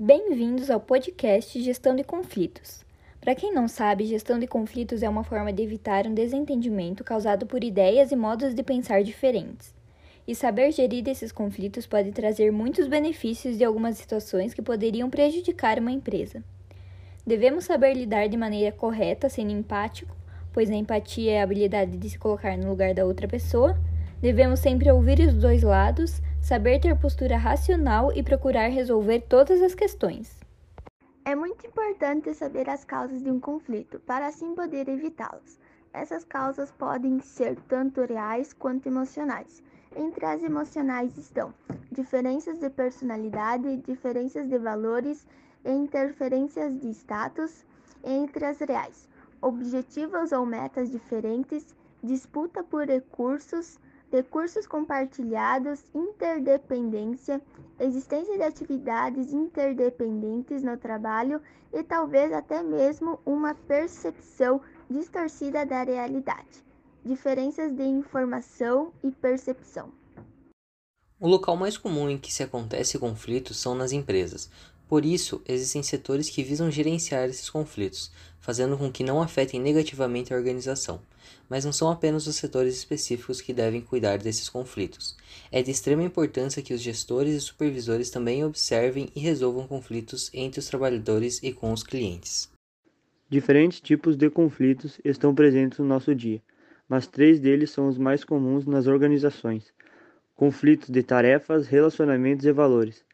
Bem-vindos ao podcast Gestão de Conflitos. Para quem não sabe, gestão de conflitos é uma forma de evitar um desentendimento causado por ideias e modos de pensar diferentes. E saber gerir esses conflitos pode trazer muitos benefícios de algumas situações que poderiam prejudicar uma empresa. Devemos saber lidar de maneira correta, sendo empático, pois a empatia é a habilidade de se colocar no lugar da outra pessoa. Devemos sempre ouvir os dois lados, saber ter postura racional e procurar resolver todas as questões. É muito importante saber as causas de um conflito, para assim poder evitá-los. Essas causas podem ser tanto reais quanto emocionais. Entre as emocionais estão diferenças de personalidade, diferenças de valores e interferências de status. Entre as reais, objetivos ou metas diferentes, disputa por recursos, recursos compartilhados, interdependência, existência de atividades interdependentes no trabalho e talvez até mesmo uma percepção distorcida da realidade. Diferenças de informação e percepção. O local mais comum em que se acontece conflitos são nas empresas, por isso, existem setores que visam gerenciar esses conflitos, fazendo com que não afetem negativamente a organização. Mas não são apenas os setores específicos que devem cuidar desses conflitos. É de extrema importância que os gestores e supervisores também observem e resolvam conflitos entre os trabalhadores e com os clientes. Diferentes tipos de conflitos estão presentes no nosso dia, mas três deles são os mais comuns nas organizações: conflitos de tarefas, relacionamentos e valores.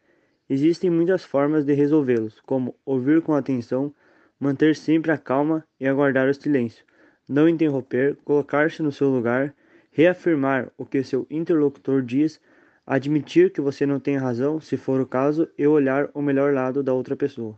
Existem muitas formas de resolvê-los, como ouvir com atenção, manter sempre a calma e aguardar o silêncio, não interromper, colocar-se no seu lugar, reafirmar o que seu interlocutor diz, admitir que você não tem razão, se for o caso, e olhar o melhor lado da outra pessoa.